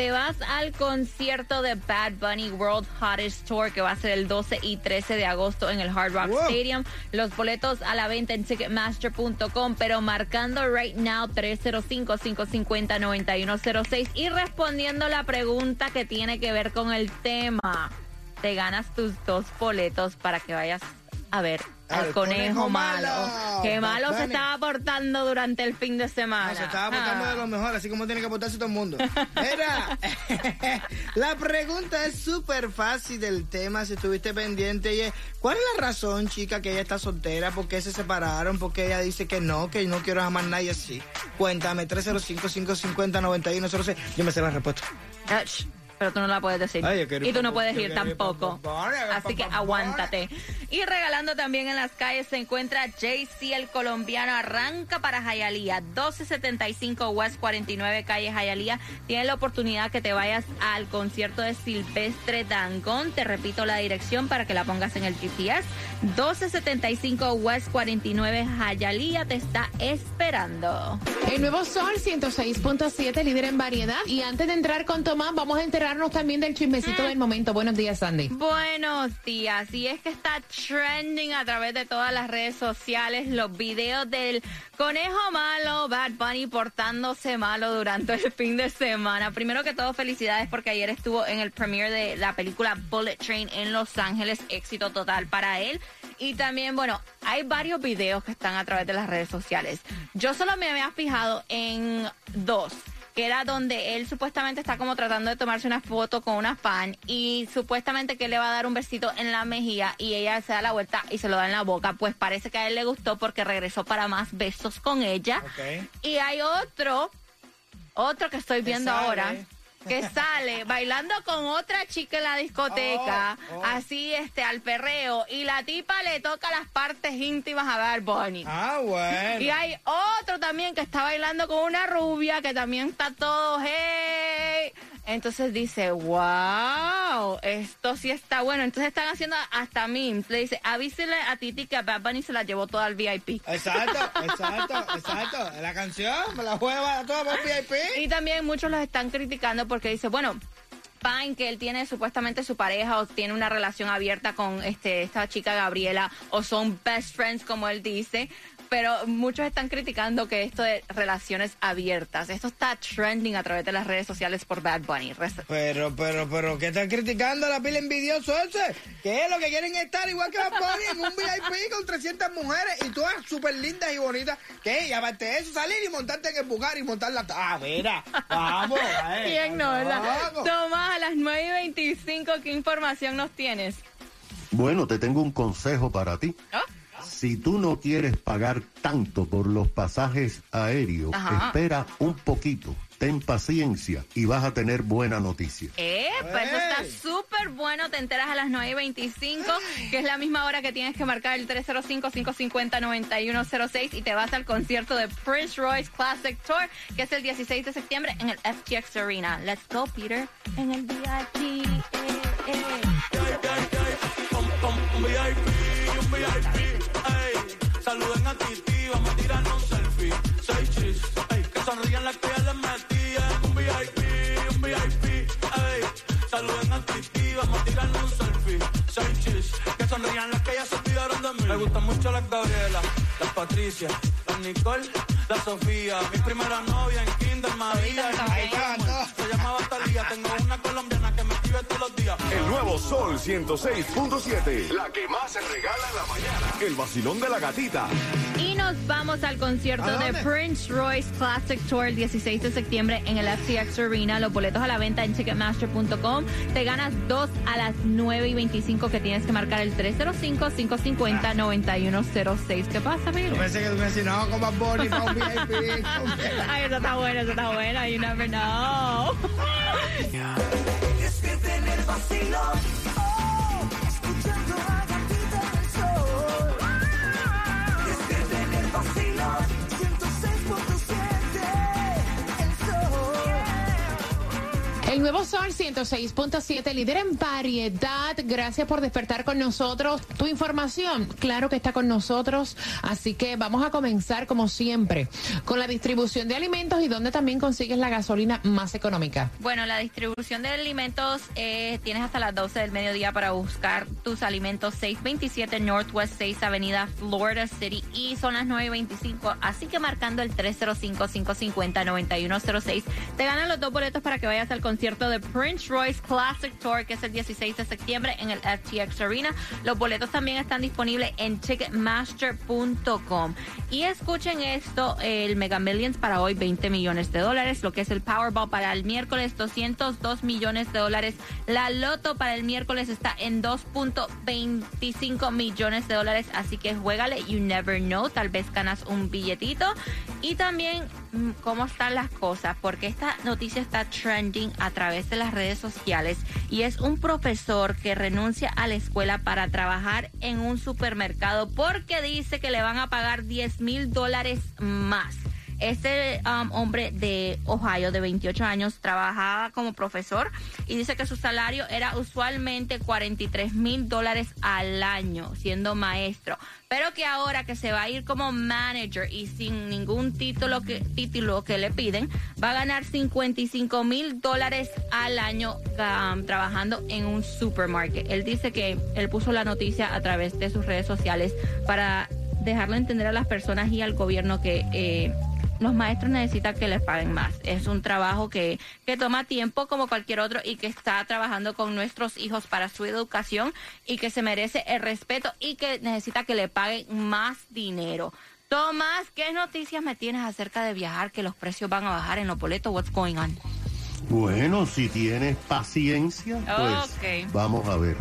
Te vas, al concierto de Bad Bunny World Hottest Tour que va a ser el 12 y 13 de agosto en el Hard Rock Wow. Stadium. Los boletos a la venta en ticketmaster.com, pero marcando right now 305-550-9106 y respondiendo la pregunta que tiene que ver con el tema. Te ganas tus dos boletos para que vayas a ver al, Al conejo, conejo malo. malo. Qué malo se estaba portando durante el fin de semana. No, se estaba portando Ah. de lo mejor, así como tiene que portarse todo el mundo. Mira, la pregunta es súper fácil del tema, si estuviste pendiente, y es, ¿cuál es la razón, chica, que ella está soltera? ¿Por qué se separaron? ¿Por qué ella dice que no, que no quiero jamás nadie así? Cuéntame, 305-550-9106. Yo me sé la respuesta. Ach, Pero tú no la puedes decir. Ay, y tú no puedes ir tampoco. Así que aguántate. Y regalando también en las calles se encuentra JC el colombiano. Arranca para Jayalía. 1275 West 49 calle Jayalía. Tienes la oportunidad que te vayas al concierto de Silvestre Dangón. Te repito la dirección para que la pongas en el GPS. 1275 West 49 Jayalía te está esperando. El nuevo Sol 106.7, líder en variedad. Y antes de entrar con Tomás, vamos a enterarnos también del chismecito del momento. Buenos días, Sandy. Buenos días. Y es que está trending a través de todas las redes sociales los videos del conejo malo, Bad Bunny portándose malo durante el fin de semana. Primero que todo, felicidades porque ayer estuvo en el premiere de la película Bullet Train en Los Ángeles. Éxito total para él. Y también, bueno, hay varios videos que están a través de las redes sociales. Yo solo me había fijado en dos que era donde él supuestamente está como tratando de tomarse una foto con una fan y supuestamente que él le va a dar un besito en la mejilla y ella se da la vuelta y se lo da en la boca. Pues parece que a él le gustó porque regresó para más besos con ella. Y hay otro, otro que estoy viendo ahora. Que sale bailando con otra chica en la discoteca, Oh, oh. así este al perreo, y la tipa le toca las partes íntimas a Bad Bunny. Ah, bueno. Y hay otro también que está bailando con una rubia que también está todo, hey. Entonces dice, wow, esto sí está bueno. Entonces están haciendo hasta memes. Le dice, avísele a Titi que a Bad Bunny se la llevó toda al VIP. Exacto, exacto, exacto. La canción me la juega toda por VIP. Y también muchos los están criticando porque dice, bueno, fine que él tiene supuestamente su pareja o tiene una relación abierta con este esta chica Gabriela o son best friends como él dice. Pero muchos están criticando que esto de relaciones abiertas, esto está trending a través de las redes sociales por Bad Bunny. Pero, pero, pero, ¿qué están criticando la pila envidioso ese? ¿Qué es lo que quieren estar igual que Bad Bunny en un VIP con 300 mujeres y todas súper lindas y bonitas? ¿Qué? Y aparte de eso, salir y montarte en el bugar y montar la... Ah, mira, vamos. eh, ¿Quién no, verdad? vamos. Tomás, a las 9 y 25, ¿qué información nos tienes? Bueno, te tengo un consejo para ti. ¿Ah? Si tú no quieres pagar tanto por los pasajes aéreos, Ajá. espera un poquito, ten paciencia y vas a tener buena noticia. Eh, pues eso está súper bueno. Te enteras a las 9 y 25, que es la misma hora que tienes que marcar el 305-550-9106 y te vas al concierto de Prince Royce Classic Tour, que es el 16 de septiembre en el FTX Arena. Let's go, Peter, en el VIP. Eh, eh. Vamos a tirarnos un selfie. Seis chis, ey. Que sonrían las que ya les metían. Un VIP, un VIP, ey. Saluden a Titi, vamos a tirarnos un selfie. Seis chis, que sonrían las que ya se olvidaron de mí. Me gustan mucho las Gabriela, las Patricia, las Nicole, la Sofía. Mi primera novia en Kinder María. Se llamaba Talía, tengo una colombiana que me escribe todos los días. El nuevo Sol 106.7. La que más se regala en la mañana. El vacilón de la gatita. Y nos vamos al concierto ¿A de? Prince Royce Classic Tour el 16 de septiembre en el FTX Arena. Los boletos a la venta en Ticketmaster.com. Te ganas dos a las 9 y 25 que tienes que marcar el 305-550-9106. ¿Qué pasa, Yo Peter? pensé que tú me decías, no, con Bad Bunny, para un VIP. Ay, eso está bueno, eso está bueno. You never know. Es que vacilón, Nuevo Sol 106.7, líder en variedad. Gracias por despertar con nosotros. Tu información, claro que está con nosotros. Así que vamos a comenzar, como siempre, con la distribución de alimentos y donde también consigues la gasolina más económica. Bueno, la distribución de alimentos eh, tienes hasta las 12 del mediodía para buscar tus alimentos 627 Northwest 6 Avenida Florida City y son las 9.25. Así que marcando el 305-550-9106 te ganan los dos boletos para que vayas al concierto de Prince Royce Classic Tour que es el 16 de septiembre en el FTX Arena. Los boletos también están disponibles en ticketmaster.com. Y escuchen esto, el Mega Millions para hoy 20 millones de dólares, lo que es el Powerball para el miércoles 202 millones de dólares. La Loto para el miércoles está en 2.25 millones de dólares, así que juégale, you never know, tal vez ganas un billetito. Y también mm, cómo están las cosas, porque esta noticia está trending a través de las redes sociales y es un profesor que renuncia a la escuela para trabajar en un supermercado porque dice que le van a pagar 10 mil dólares más. Este um, hombre de Ohio de 28 años trabajaba como profesor y dice que su salario era usualmente 43 mil dólares al año siendo maestro, pero que ahora que se va a ir como manager y sin ningún título que, título que le piden, va a ganar 55 mil dólares al año um, trabajando en un supermarket. Él dice que él puso la noticia a través de sus redes sociales para dejarlo entender a las personas y al gobierno que eh, los maestros necesitan que les paguen más. Es un trabajo que, que toma tiempo como cualquier otro y que está trabajando con nuestros hijos para su educación y que se merece el respeto y que necesita que le paguen más dinero. Tomás, ¿qué noticias me tienes acerca de viajar? Que los precios van a bajar en los boletos. What's going on? Bueno, si tienes paciencia, pues vamos a ver.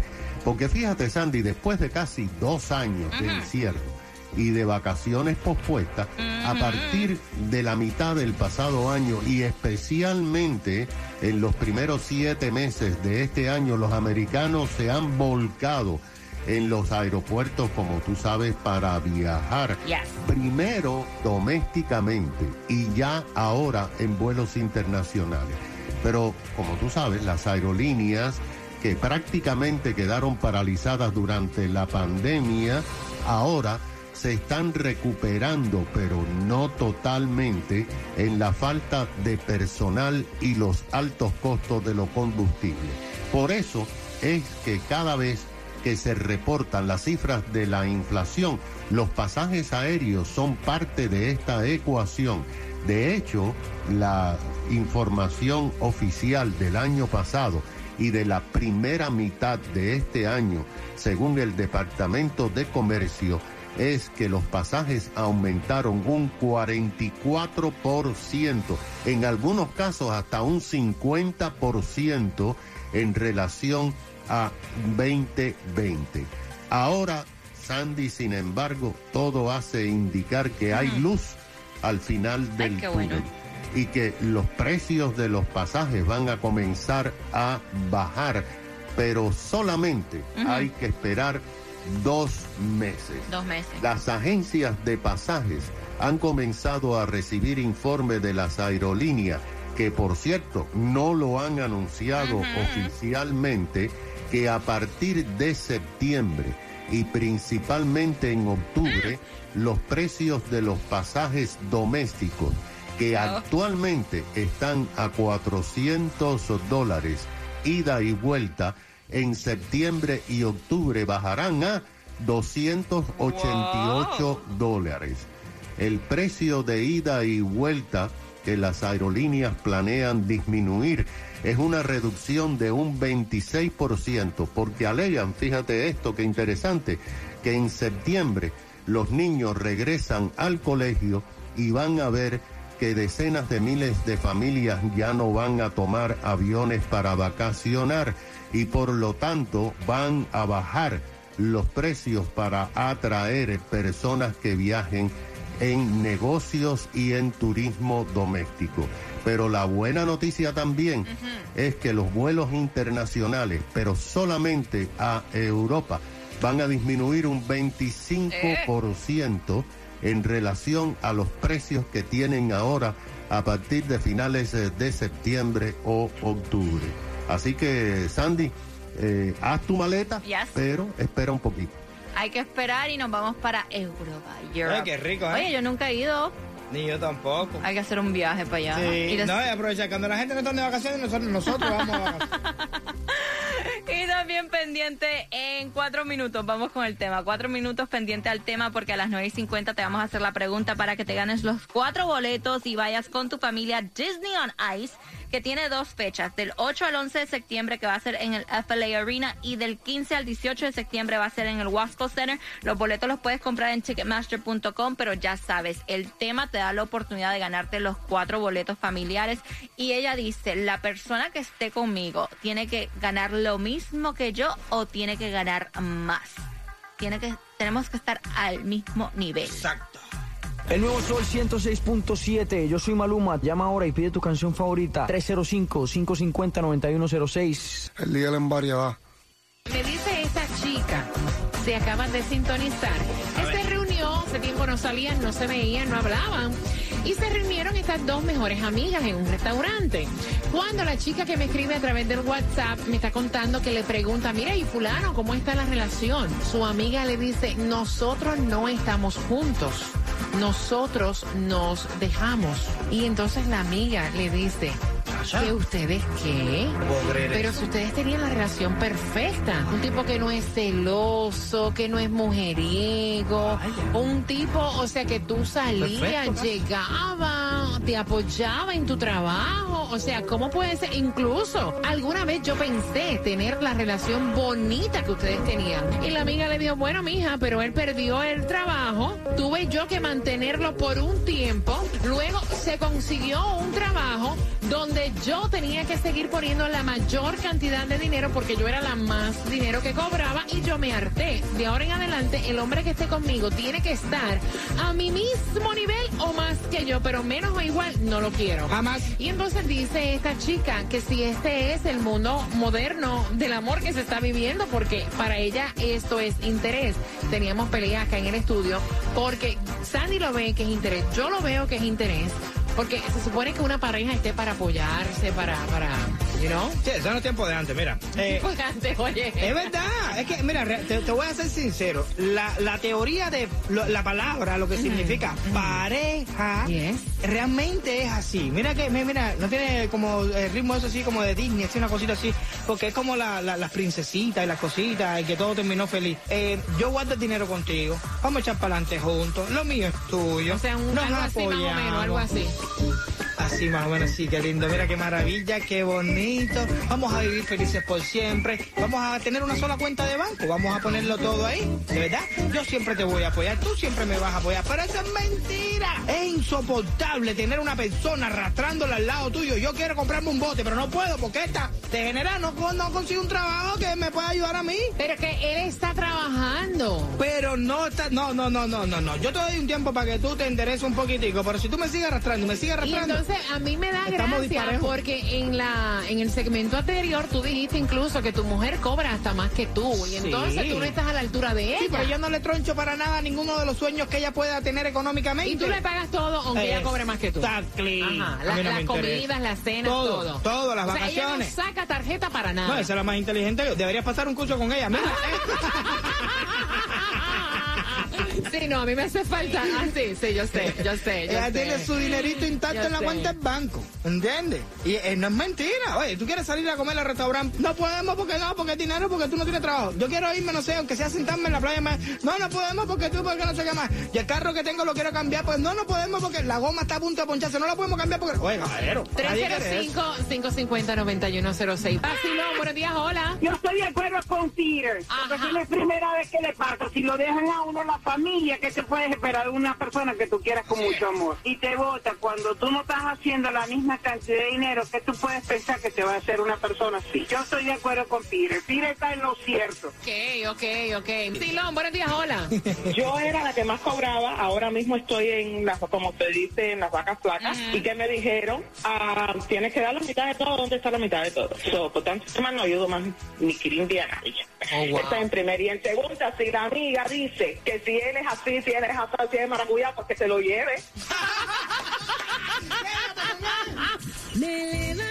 Porque fíjate, Sandy, después de casi dos años de encierro y de vacaciones pospuestas, a partir de la mitad del pasado año y especialmente en los primeros siete meses de este año, los americanos se han volcado en los aeropuertos, como tú sabes, para viajar. Yes. Primero domésticamente y ya ahora en vuelos internacionales. Pero como tú sabes, las aerolíneas que prácticamente quedaron paralizadas durante la pandemia, ahora se están recuperando, pero no totalmente, en la falta de personal y los altos costos de los combustibles. Por eso es que cada vez que se reportan las cifras de la inflación, los pasajes aéreos son parte de esta ecuación. De hecho, la información oficial del año pasado y de la primera mitad de este año, según el Departamento de Comercio, es que los pasajes aumentaron un 44%, en algunos casos hasta un 50% en relación a 2020. Ahora, Sandy, sin embargo, todo hace indicar que hay luz al final del túnel y que los precios de los pasajes van a comenzar a bajar, pero solamente hay que esperar dos meses. Dos meses. Las agencias de pasajes han comenzado a recibir informes de las aerolíneas, que por cierto no lo han anunciado oficialmente, que a partir de septiembre y principalmente en octubre, los precios de los pasajes domésticos, que actualmente están a 400 dólares ida y vuelta, en septiembre y octubre bajarán a 288 dólares. El precio de ida y vuelta que las aerolíneas planean disminuir es una reducción de un 26%, porque alegan, fíjate esto, que interesante, que en septiembre los niños regresan al colegio y van a ver que decenas de miles de familias ya no van a tomar aviones para vacacionar y por lo tanto van a bajar los precios para atraer personas que viajen en negocios y en turismo doméstico. Pero la buena noticia también es que los vuelos internacionales, pero solamente a Europa, van a disminuir un 25% en relación a los precios que tienen ahora a partir de finales eh, de septiembre o octubre. Así que, Sandy, eh, haz tu maleta, Yes. pero espera un poquito. Hay que esperar y nos vamos para Europa. Europe. Ay, qué rico, ¿eh? Oye, yo nunca he ido. Ni yo tampoco. Hay que hacer un viaje para allá. Sí, Y des- no, y aprovecha, cuando la gente no está de vacaciones, nosotros, nosotros vamos a vacaciones. Y también pendiente en cuatro minutos. Vamos con el tema. Cuatro minutos pendiente al tema porque a las 9 y 50 te vamos a hacer la pregunta para que te ganes los cuatro boletos y vayas con tu familia Disney on Ice, que tiene dos fechas, del 8 al 11 de septiembre que va a ser en el FLA Arena y del 15 al 18 de septiembre va a ser en el Wasco Center. Los boletos los puedes comprar en ticketmaster.com, pero ya sabes, el tema te da la oportunidad de ganarte los cuatro boletos familiares y ella dice, la persona que esté conmigo tiene que ganar lo mismo que yo o tiene que ganar más. Tiene que, tenemos que estar al mismo nivel. Exacto. El nuevo Sol 106.7. Yo soy Maluma. Llama ahora y pide tu canción favorita. 305-550-9106. El día en Embaria va. Me dice esta chica, se acaban de sintonizar, se reunió, hace tiempo no salían, no se veían, no hablaban. Y se reunieron estas dos mejores amigas en un restaurante. Cuando la chica que me escribe a través del WhatsApp me está contando que le pregunta, mira, y fulano, ¿cómo está la relación? Su amiga le dice, nosotros no estamos juntos. Nosotros nos dejamos. Y entonces la amiga le dice, ¿que ustedes qué? Pero si ustedes tenían la relación perfecta, un tipo que no es celoso, que no es mujeriego, un tipo, o sea, que tú salías, llegaba, te apoyaba en tu trabajo, o sea, ¿cómo puede ser? Incluso, alguna vez yo pensé tener la relación bonita que ustedes tenían. Y la amiga le dijo, bueno, mija, pero él perdió el trabajo, tuve yo que mantenerlo por un tiempo, luego se consiguió un trabajo donde yo tenía que seguir poniendo la mayor cantidad de dinero porque yo era la más dinero que cobraba y yo me harté. De ahora en adelante, el hombre que esté conmigo tiene que estar a mi mismo nivel o más que yo, pero menos o igual no lo quiero. Jamás. Y entonces dice esta chica que si este es el mundo moderno del amor que se está viviendo, porque para ella esto es interés. Teníamos pelea acá en el estudio, porque Sandy lo ve que es interés, yo lo veo que es interés, porque se supone que una pareja esté para apoyarse, para, para, you know? Sí, eso no es tiempo de antes, mira. Eh, Porque antes, oye. Es verdad, es que, mira, te, te voy a ser sincero. La, la teoría de lo- la palabra, lo que significa pareja, Yes. realmente es así. Mira que, mi- mira, no tiene como el ritmo eso así como de Disney, así una cosita así, porque es como la- la- las princesitas y las cositas y que todo terminó feliz. Eh, yo guardo el dinero contigo, vamos a echar para adelante juntos, lo mío es tuyo. O sea, un, Nos algo así más o menos, apoyamos. algo así. Así más o menos, sí, qué lindo. Mira qué maravilla, qué bonito. Vamos a vivir felices por siempre. Vamos a tener una sola cuenta de banco. Vamos a ponerlo todo ahí. De verdad, yo siempre te voy a apoyar. Tú siempre me vas a apoyar. Pero eso es mentira. Es insoportable tener una persona arrastrándola al lado tuyo. Yo quiero comprarme un bote, pero no puedo porque esta degenerada no, no consigue un trabajo que me pueda ayudar a mí. Pero que él está trabajando. Pero no está, no, no, no, no, no, no. Yo te doy un tiempo para que tú te endereces un poquitico, pero si tú me sigues arrastrando, me sigues Y arrastrando. entonces a mí me da Estamos gracia disparejos. porque en la en el segmento anterior tú dijiste incluso que tu mujer cobra hasta más que tú y Sí. entonces tú no estás a la altura de ella. Sí, pero yo no le troncho para nada ninguno de los sueños que ella pueda tener económicamente. Y tú le pagas todo aunque ella cobre más que tú. Exactly. Ajá, la- no las comidas, las cenas, Todo, todo. todo, las O sea, ella vacaciones. no saca tarjeta para nada. No, esa es la más inteligente. Deberías pasar un curso con ella. Mira, Sí, no, a mí me hace falta. Ah, sí, sí, yo sé, yo sé. Yo ella sé. tiene su dinerito intacto Yo en la sé. cuenta del banco. ¿Entiendes? Y eh, no es mentira. Oye, tú quieres salir a comer al restaurante. No podemos porque no, porque es dinero, porque tú no tienes trabajo. Yo quiero irme, no sé, aunque sea sentarme en la playa más. No, no podemos porque tú, porque no sé qué más. Y el carro que tengo lo quiero cambiar. Pues no, no podemos porque la goma está a punto de poncharse. No la podemos cambiar porque. Oye, caballero. nadie quiere eso. 305-550-9106. Vacilón, buenos días, hola. Yo estoy de acuerdo con Peter, porque es primera vez que le pasa. Si lo dejan a uno la familia, ¿qué te puedes esperar de una persona que tú quieras con mucho amor? Y te vota cuando tú no estás haciendo la misma cantidad de dinero, que tú puedes pensar que te va a hacer una persona así? Yo estoy de acuerdo con Peter. Peter está en lo cierto. Ok, ok, ok. Silón, buenos días, hola. Yo era la que más cobraba, ahora mismo estoy en las, como se dice, en las vacas flacas, y que me dijeron, ah, tienes que dar la mitad de todo, ¿dónde está la mitad de todo? So, por tanto, más no ayudo más ni Kirin ni a nadie. Oh, wow. Esta en primera. Y en segunda, si la amiga dice que si él es así, si él es así, si es maracuyá, pues que se lo lleve.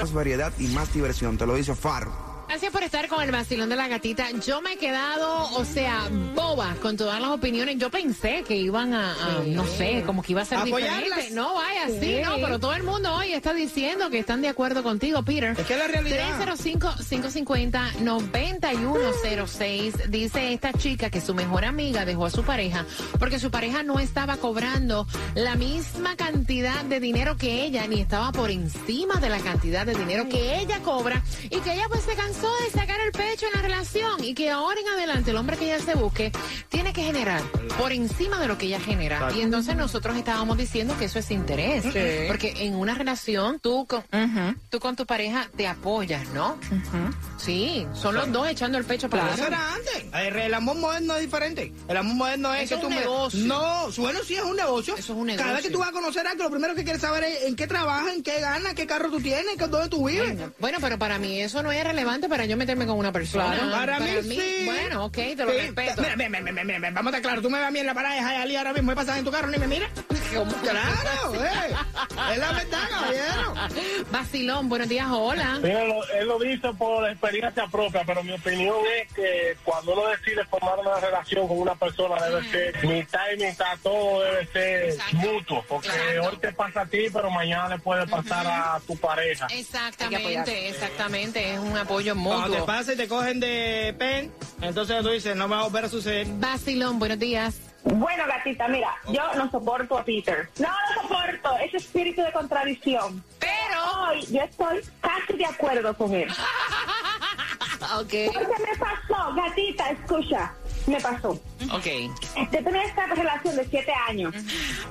Más variedad y más diversión, te lo dice Faro. Gracias por estar con el vacilón de la gatita. Yo me he quedado, o sea, boba con todas las opiniones. Yo pensé que iban a, a, no sé, como que iba a ser Apoyarlas. diferente. No, vaya, sí, no, pero todo el mundo hoy está diciendo que están de acuerdo contigo, Peter. Es que la realidad. 305-550-9106. Dice esta chica que su mejor amiga dejó a su pareja porque su pareja no estaba cobrando la misma cantidad de dinero que ella, ni estaba por encima de la cantidad de dinero que ella cobra y que ella pues se cansó de sacar el pecho en la relación y que ahora en adelante el hombre que ella se busque tiene que generar por encima de lo que ella genera. Y entonces nosotros estábamos diciendo que eso es interés. Porque en una relación tú con, tú con tu pareja te apoyas, ¿no? Sí, son los dos echando el pecho para Eso adelante. era antes. El, amor moderno es diferente. El amor moderno es Eso que es tú un me- negocio. No, bueno, sí es un negocio. Eso es un Cada vez negocio. que tú vas a conocer a alguien, lo primero que quieres saber es en qué trabajas, en qué ganas, qué carro tú tienes, dónde tú vives. Bueno, pero para mí eso no es relevante para yo meterme con una persona. Claro, para, mí, sí. Bueno, ok, te lo Sí, respeto. Mira, mira, mira, mira, vamos a estar claros. Tú me ves a mí en la parada de Hialeah ahora mismo y pasas en tu carro ni me miras. Claro, eh. Es la verdad, caballero. Vacilón, buenos días, hola. Mira, lo- él lo dice por experiencia propia, pero mi opinión es que cuando uno decide formar una relación con una persona debe ser mitad y mitad, todo debe ser mutuo, porque hoy te pasa a ti, pero mañana le puede pasar a tu pareja. Exactamente, exactamente, es un apoyo Cuando te mutuo. pasa y te cogen de pen, entonces tú dices, no me va a volver a suceder. Vacilón, buenos días. Bueno, gatita, mira, yo no soporto a Peter. No lo soporto, ese espíritu de contradicción. Pero, Hoy yo estoy casi de acuerdo con él. ok, Porque me pasó, gatita, escucha, me pasó. ok. Yo tenía esta relación de siete años.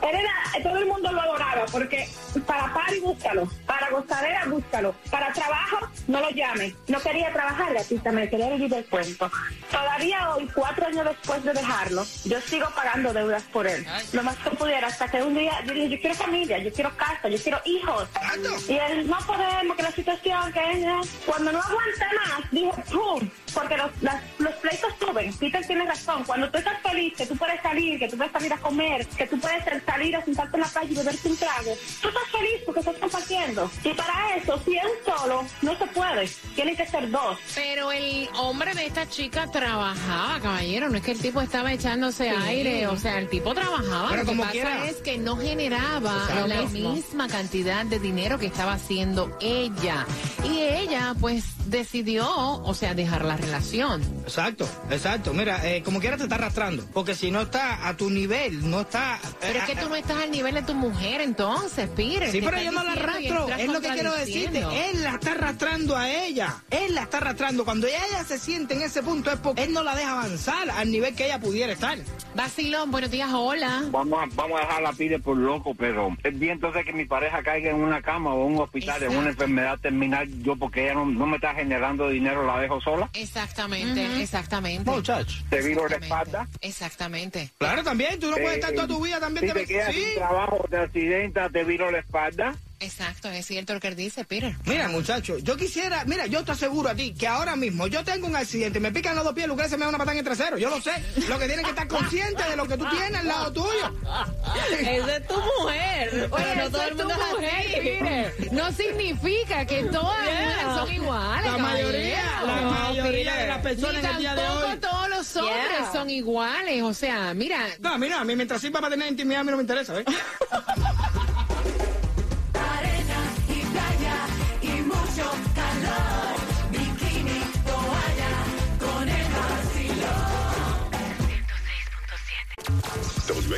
Era, todo el mundo lo adoraba porque para party búscalo, para gozadera búscalo, para trabajo no lo llame. No quería trabajar, gatita, me quería vivir del cuento. Todavía hoy, cuatro años después de dejarlo, yo sigo pagando deudas por él. Lo más que pudiera, hasta que un día yo dije, yo quiero familia, yo quiero casa, yo quiero hijos. Y él, no podemos, que la situación, que es... Cuando no aguanté más, dije, ¡pum! Porque los, las- los pleitos suben. Peter tiene razón. Cuando tú estás feliz, que tú puedes salir, que tú puedes salir a comer, que tú puedes salir a sentarte en la playa y beberte un trago, tú estás feliz porque estás compartiendo. Y para eso, si es un solo, no se puede. Tienen que ser dos. Pero el hombre de esta chica trabajaba, caballero. No es que el tipo estaba echándose aire. O sea, el tipo trabajaba. Pero Lo que pasa quiera. es que no generaba la misma cantidad de dinero que estaba haciendo ella. Y ella, pues, decidió, o sea, dejar la relación. Exacto, exacto. Mira, eh, como quiera te está arrastrando. Porque si no está a tu nivel, no está. Pero es que tú no estás al nivel de tu mujer, entonces, Pire. Sí, pero yo no la arrastro. Es lo que quiero decirte. Él la está arrastrando a ella. Él la está arrastrando. Cuando ella se siente en ese punto es porque él no la deja avanzar al nivel que ella pudiera estar. Vacilón, buenos días, hola. Vamos a, vamos a dejar la pide por loco, pero es bien entonces que mi pareja caiga en una cama o en un hospital, en una enfermedad terminal, yo porque ella no, no me está generando dinero, la dejo sola. Exactamente, exactamente. Muchacho. Te viro la espalda. Exactamente. Claro, también. Tú no puedes estar toda tu vida también. Si te- te quedas Sí. sin trabajo, te accidentas, te viro la espalda. Exacto, es cierto lo que él dice, Peter. Mira, muchacho, yo quisiera, mira, yo te aseguro a ti que ahora mismo yo tengo un accidente, me pican los dos pies, Lucrecia me da una patada en el trasero, yo lo sé. Lo que tienes que estar consciente de lo que tú tienes al lado tuyo. Esa es tu mujer. Oye, Pero no todo el tu mundo es mujer. Peter. No significa que todas las Yeah. mujeres son iguales. La mayoría, la No, mayoría Peter. de las personas Ni en el día de hoy. todos los hombres Yeah. son iguales. O sea, mira, No, a mí no, a mí mientras sirva para tener intimidad a mí no me interesa, ¿ves?